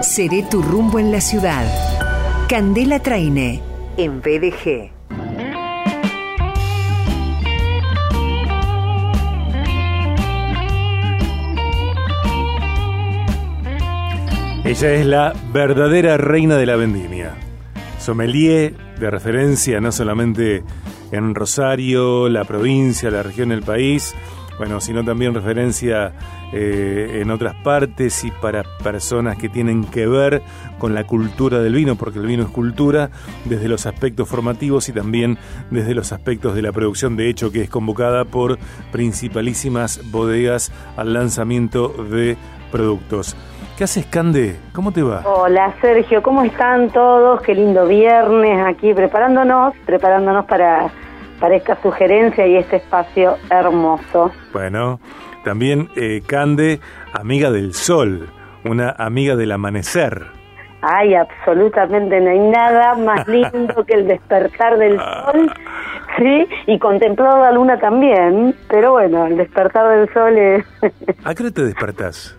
Seré tu rumbo en la ciudad. Candela Traine, en BDG. Ella es la verdadera reina de la vendimia. Sommelier de referencia no solamente en Rosario, la provincia, la región, el país, bueno, sino también referencia eh, en otras partes y para personas que tienen que ver con la cultura del vino, porque el vino es cultura desde los aspectos formativos y también desde los aspectos de la producción, de hecho que es convocada por principalísimas bodegas al lanzamiento de productos. ¿Qué haces, Cande? ¿Cómo te va? Hola, Sergio, ¿cómo están todos? Qué lindo viernes aquí preparándonos, preparándonos para, para esta sugerencia y este espacio hermoso. Bueno, también eh, Cande, amiga del sol, una amiga del amanecer. Ay, absolutamente no hay nada más lindo que el despertar del sol, ¿sí? Y contemplar la luna también, pero bueno, el despertar del sol es... ¿A qué hora te despertás?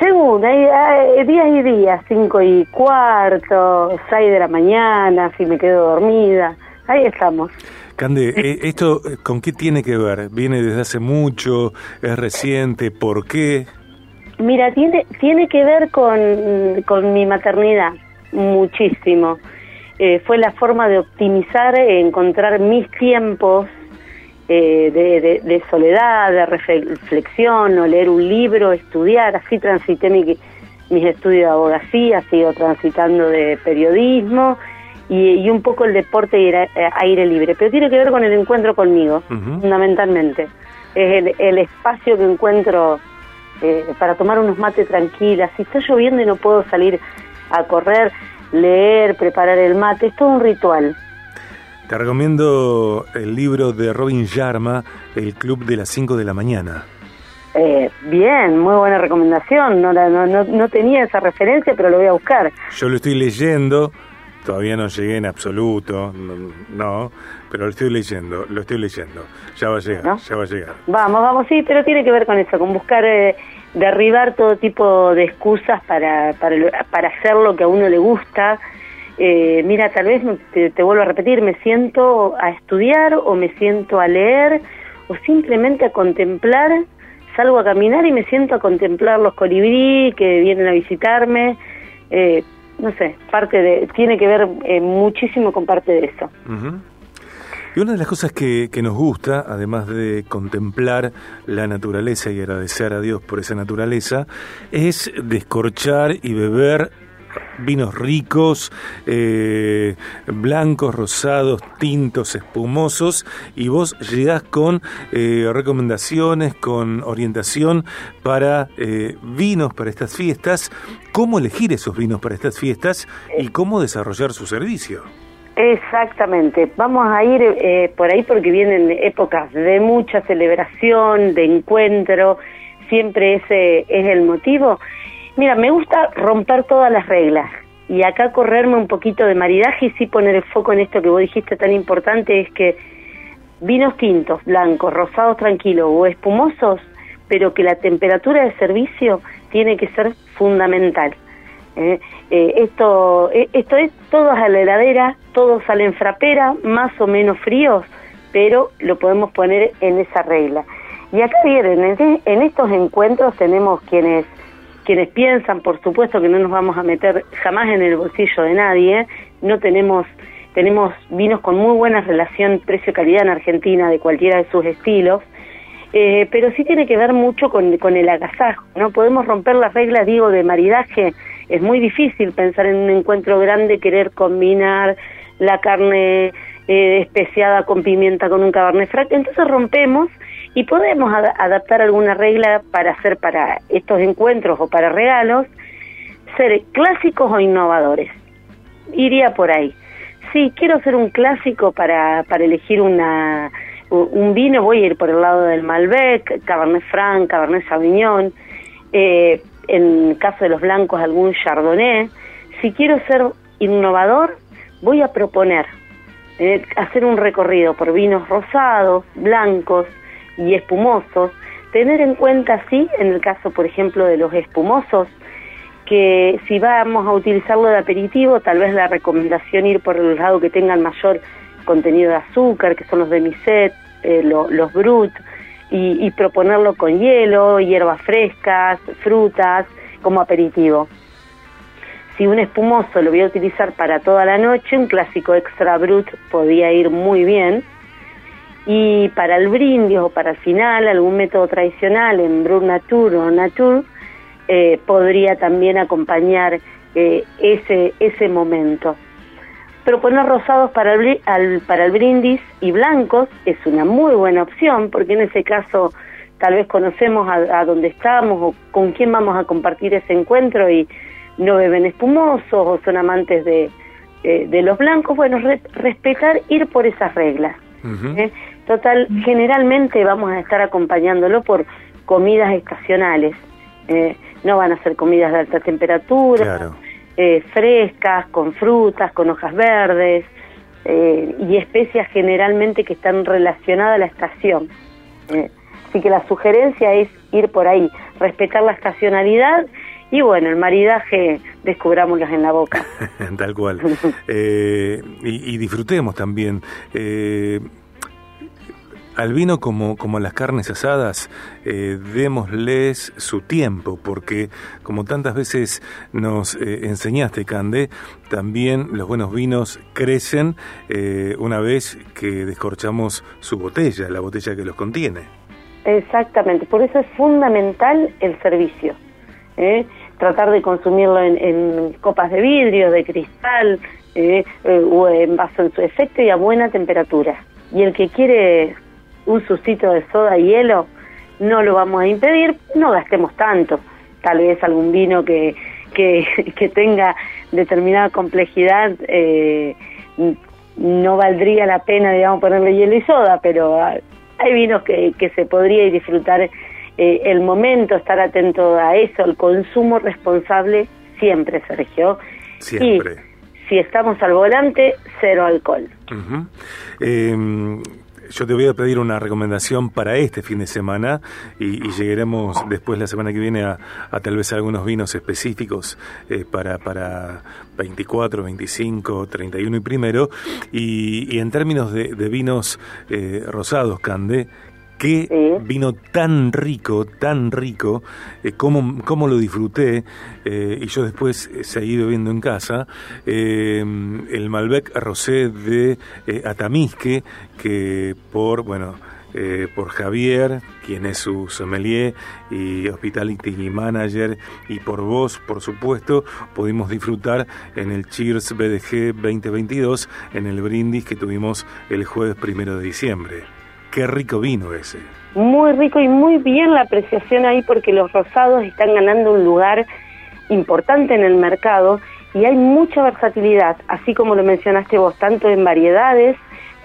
Según, hay, días y días, cinco y cuarto, seis de la mañana, si me quedo dormida, ahí estamos. Cande, eh, ¿esto eh, con qué tiene que ver? ¿Viene desde hace mucho? ¿Es reciente? ¿Por qué? Mira, tiene, tiene que ver con, con mi maternidad, muchísimo. Eh, fue la forma de optimizar, encontrar mis tiempos eh, de, soledad, de reflexión, o leer un libro, estudiar, así transité mi, mis estudios de abogacía, sigo transitando de periodismo y, un poco el deporte y el aire libre, pero tiene que ver con el encuentro conmigo, fundamentalmente. Es el, espacio que encuentro eh, para tomar unos mates tranquilas. Si está lloviendo y no puedo salir a correr, leer, preparar el mate, es todo un ritual. Te recomiendo el libro de Robin Sharma, El Club de las 5 de la mañana. Eh, bien, muy buena recomendación. No, no, no, tenía esa referencia, pero lo voy a buscar. Yo lo estoy leyendo, todavía no llegué en absoluto, no, pero lo estoy leyendo, lo estoy leyendo. Ya va a llegar, ya va a llegar. Vamos, vamos, sí, pero tiene que ver con eso, con buscar eh, derribar todo tipo de excusas para, para, para hacer lo que a uno le gusta eh, mira, tal vez te, vuelvo a repetir, me siento a estudiar o me siento a leer o simplemente a contemplar, salgo a caminar y me siento a contemplar los colibrí que vienen a visitarme, eh, no sé, parte de, tiene que ver eh, muchísimo con parte de eso. Y una de las cosas que, que, nos gusta, además de contemplar la naturaleza y agradecer a Dios por esa naturaleza, es descorchar y beber vinos ricos, eh, blancos, rosados, tintos, espumosos, y vos llegás con eh, recomendaciones, con orientación para eh, vinos para estas fiestas, cómo elegir esos vinos para estas fiestas y cómo desarrollar su servicio. Exactamente, vamos a ir por ahí porque vienen épocas de mucha celebración, de encuentro, siempre ese es el motivo Mira, me gusta romper todas las reglas y acá correrme un poquito de maridaje y sí poner el foco en esto que vos dijiste tan importante, es que vinos tintos, blancos, rosados tranquilos o espumosos, pero que la temperatura de servicio tiene que ser fundamental. ¿eh? Eh, esto, eh, esto es todos a la heladera, todos salen frapera, más o menos fríos, pero lo podemos poner en esa regla. Y acá vienen, en estos encuentros tenemos quienes quienes piensan, por supuesto, que no nos vamos a meter jamás en el bolsillo de nadie, no tenemos tenemos vinos con muy buena relación precio-calidad en Argentina de cualquiera de sus estilos, eh, pero sí tiene que ver mucho con, el agasajo, ¿no? Podemos romper las reglas, digo, de maridaje, es muy difícil pensar en un encuentro grande, querer combinar la carne eh, especiada con pimienta con un cabernet franc, entonces rompemos y podemos adaptar alguna regla para hacer para estos encuentros o para regalos, ser clásicos o innovadores. Iría por ahí. Sí, quiero ser un clásico para, para elegir una, un vino, voy a ir por el lado del Malbec, Cabernet Franc, Cabernet Sauvignon, eh, en caso de los blancos algún Chardonnay. Si quiero ser innovador, voy a proponer eh, hacer un recorrido por vinos rosados, blancos, y espumosos, tener en cuenta, sí, en el caso, por ejemplo, de los espumosos, que si vamos a utilizarlo de aperitivo, tal vez la recomendación ir por el lado que tengan mayor contenido de azúcar, que son los de miset, eh, los brut, y, y proponerlo con hielo, hierbas frescas, frutas, como aperitivo. Si un espumoso lo voy a utilizar para toda la noche, un clásico extra brut podía ir muy bien. Y para el brindis o para el final, algún método tradicional en Brut Nature o Nature, eh, podría también acompañar eh, ese, ese momento. Proponer rosados para el, para el brindis y blancos es una muy buena opción, porque en ese caso tal vez conocemos a, dónde estamos o con quién vamos a compartir ese encuentro y no beben espumosos o son amantes de, de los blancos. Bueno, respetar, ir por esas reglas. ¿eh? Total, generalmente vamos a estar acompañándolo por comidas estacionales. ¿eh? no van a ser comidas de alta temperatura, eh, frescas, con frutas, con hojas verdes y especias generalmente que están relacionadas a la estación. Así que la sugerencia es ir por ahí, respetar la estacionalidad y bueno, el maridaje descubrámoslos en la boca. Tal cual. Eh, y, disfrutemos también. Eh, al vino como, como a las carnes asadas, eh, démosles su tiempo, porque como tantas veces nos enseñaste, Cande, también los buenos vinos crecen una vez que descorchamos su botella, la botella que los contiene. Exactamente, por eso es fundamental el servicio. ¿eh? Tratar de consumirlo en, copas de vidrio, de cristal ¿eh? Eh, o en vaso en su efecto y a buena temperatura. Y el que quiere un sustito de soda y hielo, no lo vamos a impedir, no gastemos tanto. Tal vez algún vino que, que, que tenga determinada complejidad no valdría la pena, digamos, ponerle hielo y soda, pero hay vinos que, que se podría disfrutar eh, el momento, estar atento a eso, el consumo responsable siempre, Sergio. Siempre. Y si estamos al volante, cero alcohol. Yo te voy a pedir una recomendación para este fin de semana y, llegaremos después la semana que viene a, tal vez algunos vinos específicos eh, para, para 24, 25, 31 y primero. Y, en términos de, vinos eh, rosados, Cande, qué vino tan rico, tan rico, eh, cómo, lo disfruté, eh, y yo después eh, seguí bebiendo en casa, eh, el Malbec Rosé de Atamisque, que por, bueno, por Javier, quien es su sommelier y hospitality manager, y por vos, por supuesto, pudimos disfrutar en el Cheers BDG 2022, en el brindis que tuvimos el jueves primero de diciembre. Qué rico vino ese. Muy rico y muy bien la apreciación ahí porque los rosados están ganando un lugar importante en el mercado y hay mucha versatilidad, así como lo mencionaste vos, tanto en variedades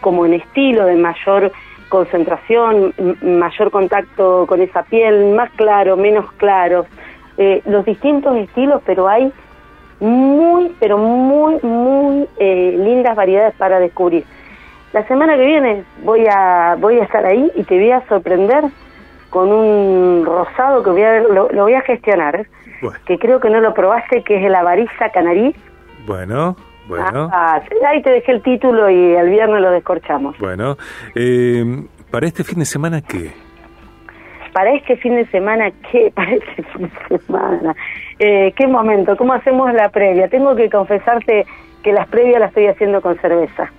como en estilo de mayor concentración, mayor contacto con esa piel, más claro, menos claro, eh, los distintos estilos, pero hay muy, pero muy, muy eh, lindas variedades para descubrir. La semana que viene voy a voy a estar ahí y te voy a sorprender con un rosado que voy a, lo, voy a gestionar, que creo que no lo probaste, que es el avariza canarí. Bueno, bueno. Ah, ahí te dejé el título y el viernes lo descorchamos. Bueno, eh, ¿para este fin de semana qué? Para este fin de semana, ¿qué? Para este fin de semana. Eh, ¿Qué momento? ¿Cómo hacemos la previa? Tengo que confesarte que las previas las estoy haciendo con cerveza.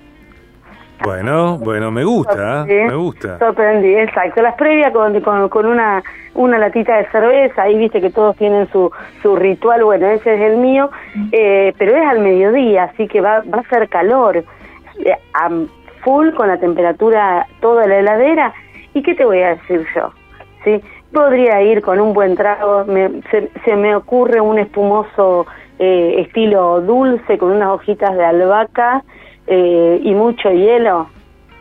Bueno, bueno, me gusta, me gusta. Sorprendí, exacto. Las previas con, con, una, una latita de cerveza, ahí viste que todos tienen su, su ritual, bueno, ese es el mío, eh, pero es al mediodía, así que va, va a ser calor, eh, a full con la temperatura toda la heladera. ¿Y qué te voy a decir yo? ¿Sí? Podría ir con un buen trago, se, se me ocurre un espumoso eh, estilo dulce con unas hojitas de albahaca eh, y mucho hielo,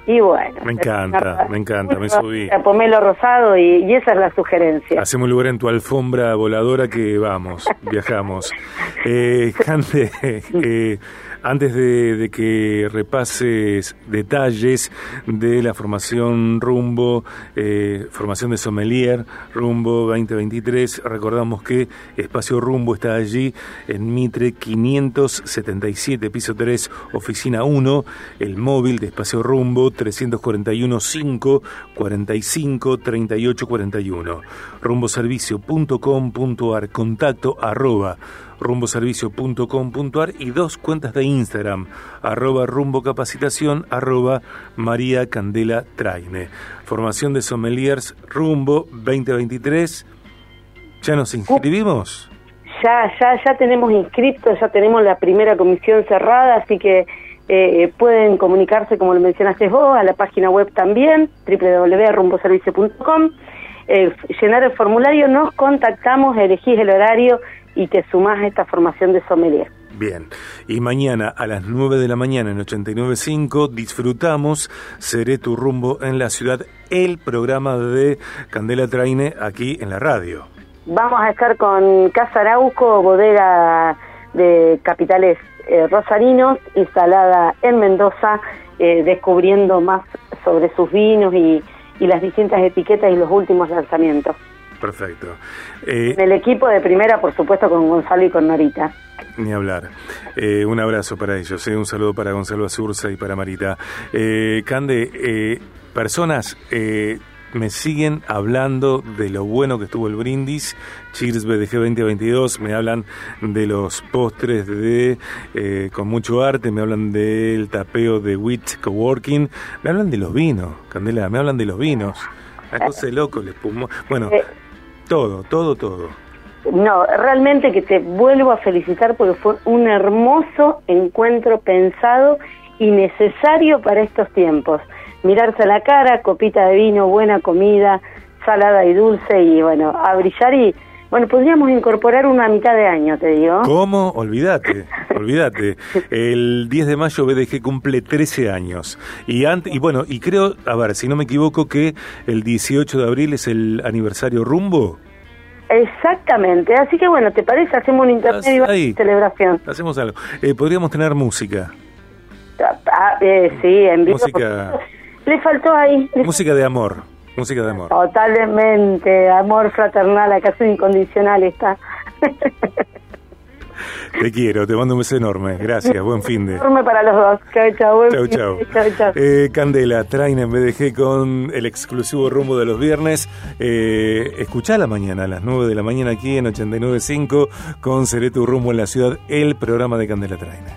Y bueno. Me encanta, me encanta, me subí. Pomelo rosado y, esa es la sugerencia. Hacemos lugar en tu alfombra voladora que vamos, viajamos. Eh, Cande, eh, antes de, que repases detalles de la formación Rumbo, eh, formación de sommelier Rumbo 2023, recordamos que Espacio Rumbo está allí en Mitre 577, piso 3, oficina 1, el móvil de Espacio Rumbo 341 5 45 38 41, rumboservicio.com.ar, contacto arroba rumboservicio.com.ar y dos cuentas de Instagram, arroba rumbocapacitación, arroba María Candela Traine. Formación de sommeliers Rumbo 2023. ¿Ya nos inscribimos? Ya, ya, ya tenemos inscriptos, ya tenemos la primera comisión cerrada, así que eh, pueden comunicarse, como lo mencionaste vos, a la página web también, www.rumboservicio.com. Eh, llenar el formulario, nos contactamos, elegís el horario y te sumás a esta formación de sommelier. Bien, y mañana a las 9 de la mañana en 89.5 disfrutamos Seré tu rumbo en la ciudad, el programa de Candela Traine aquí en la radio. Vamos a estar con Casa Arauco, bodega de capitales eh, rosarinos, instalada en Mendoza, eh, descubriendo más sobre sus vinos y, y las distintas etiquetas y los últimos lanzamientos. Perfecto. Eh, el equipo de primera, por supuesto, con Gonzalo y con Norita. Ni hablar. Eh, un abrazo para ellos, eh, un saludo para Gonzalo Azurza y para Marita. Eh, Cande, eh, personas me siguen hablando de lo bueno que estuvo el brindis, Cheers BDG 2022, me hablan de los postres de con mucho arte, me hablan del tapeo de WIT Coworking, me hablan de los vinos, Candela, me hablan de los vinos. Una cosa de loco, les Bueno, todo, todo, todo. No, realmente que te vuelvo a felicitar porque fue un hermoso encuentro pensado y necesario para estos tiempos. Mirarse a la cara, copita de vino, buena comida, salada y dulce y bueno, a brillar y bueno, podríamos incorporar una mitad de año, te digo. ¿Cómo? Olvídate, olvídate. El 10 de mayo BDG cumple 13 años. Y, y bueno, y creo, a ver, si no me equivoco, que el 18 de abril es el aniversario rumbo. Exactamente, así que bueno, ¿te parece? Hacemos un intermedio de celebración. Hacemos algo. Eh, podríamos tener música. Ah, eh, sí, en vivo. Música. Le faltó ahí. Música de amor. Música de amor. Totalmente, amor fraternal, acaso incondicional está. Te quiero, te mando un beso enorme. Gracias, buen fin de. Enorme para los dos. Chao, chao. Chao, chao. Eh, Candela, traen en BDG con el exclusivo rumbo de los viernes. Eh, escuchá la mañana, a las 9 de la mañana aquí en 89.5 con Seré tu rumbo en la ciudad, el programa de Candela Traina.